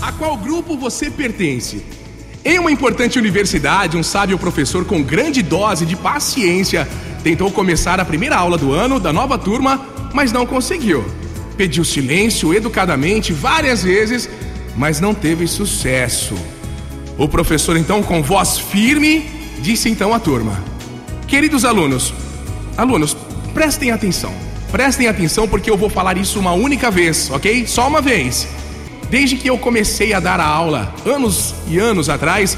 A qual grupo você pertence? Em uma importante universidade, um sábio professor com grande dose de paciência tentou começar a primeira aula do ano da nova turma, mas não conseguiu. Pediu silêncio educadamente várias vezes, mas não teve sucesso. O professor, então, com voz firme, disse então à turma: Queridos alunos, alunos, prestem atenção. Prestem atenção porque eu vou falar isso uma única vez, ok? Só uma vez. Desde que eu comecei a dar a aula, anos e anos atrás,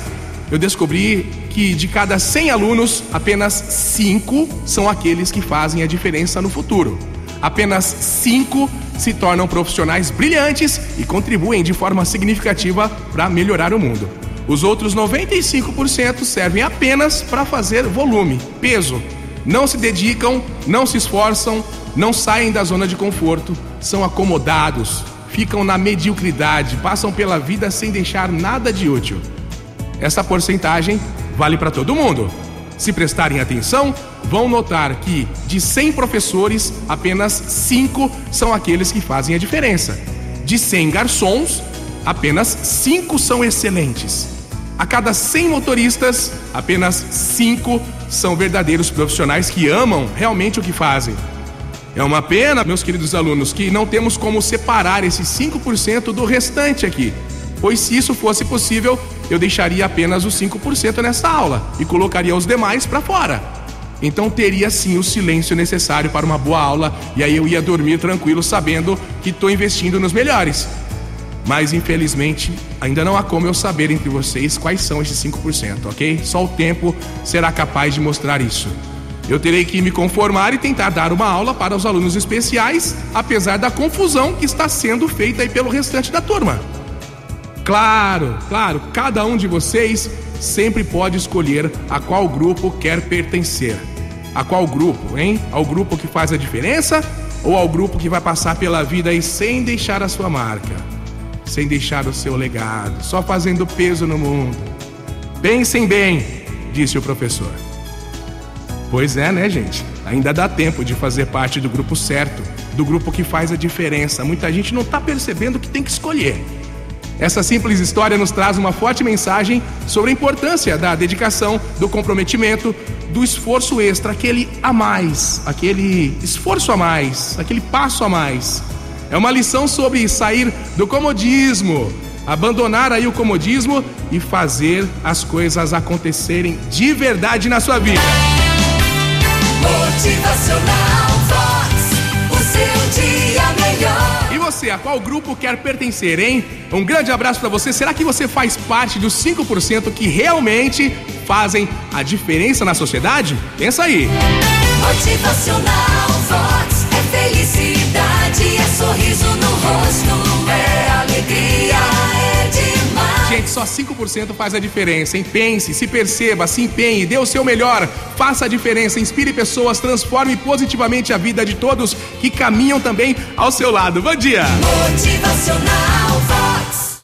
eu descobri que de cada 100 alunos, apenas 5 são aqueles que fazem a diferença no futuro. Apenas 5 se tornam profissionais brilhantes e contribuem de forma significativa para melhorar o mundo. Os outros 95% servem apenas para fazer volume, peso. Não se dedicam, não se esforçam, não saem da zona de conforto, são acomodados, ficam na mediocridade, passam pela vida sem deixar nada de útil. Essa porcentagem vale para todo mundo. Se prestarem atenção, vão notar que de 100 professores, apenas 5 são aqueles que fazem a diferença. De 100 garçons, apenas 5 são excelentes. A cada 100 motoristas, apenas 5 são verdadeiros profissionais que amam realmente o que fazem. É uma pena, meus queridos alunos, que não temos como separar esses 5% do restante aqui. Pois se isso fosse possível, eu deixaria apenas os 5% nessa aula e colocaria os demais para fora. Então teria sim o silêncio necessário para uma boa aula e aí eu ia dormir tranquilo sabendo que estou investindo nos melhores. Mas infelizmente ainda não há como eu saber entre vocês quais são esses 5%, ok? Só o tempo será capaz de mostrar isso. Eu terei que me conformar e tentar dar uma aula para os alunos especiais, apesar da confusão que está sendo feita aí pelo restante da turma. Claro, claro, cada um de vocês sempre pode escolher a qual grupo quer pertencer. A qual grupo, hein? Ao grupo que faz a diferença ou ao grupo que vai passar pela vida aí sem deixar a sua marca, sem deixar o seu legado, só fazendo peso no mundo? Pensem bem, disse o professor. Pois é, né, gente? Ainda dá tempo de fazer parte do grupo certo, do grupo que faz a diferença. Muita gente não está percebendo que tem que escolher. Essa simples história nos traz uma forte mensagem sobre a importância da dedicação, do comprometimento, do esforço extra, aquele a mais, aquele esforço a mais, aquele passo a mais. É uma lição sobre sair do comodismo, abandonar aí o comodismo e fazer as coisas acontecerem de verdade na sua vida. Motivacional Vox. O seu dia melhor. E você, a qual grupo quer pertencer, hein? Um grande abraço pra você. Será que você faz parte dos 5% que realmente fazem a diferença na sociedade? Pensa aí. Motivacional Vox. É felicidade, só 5% faz a diferença, hein? Pense, se perceba, se empenhe, dê o seu melhor, faça a diferença, inspire pessoas, transforme positivamente a vida de todos que caminham também ao seu lado. Bom dia! Motivacional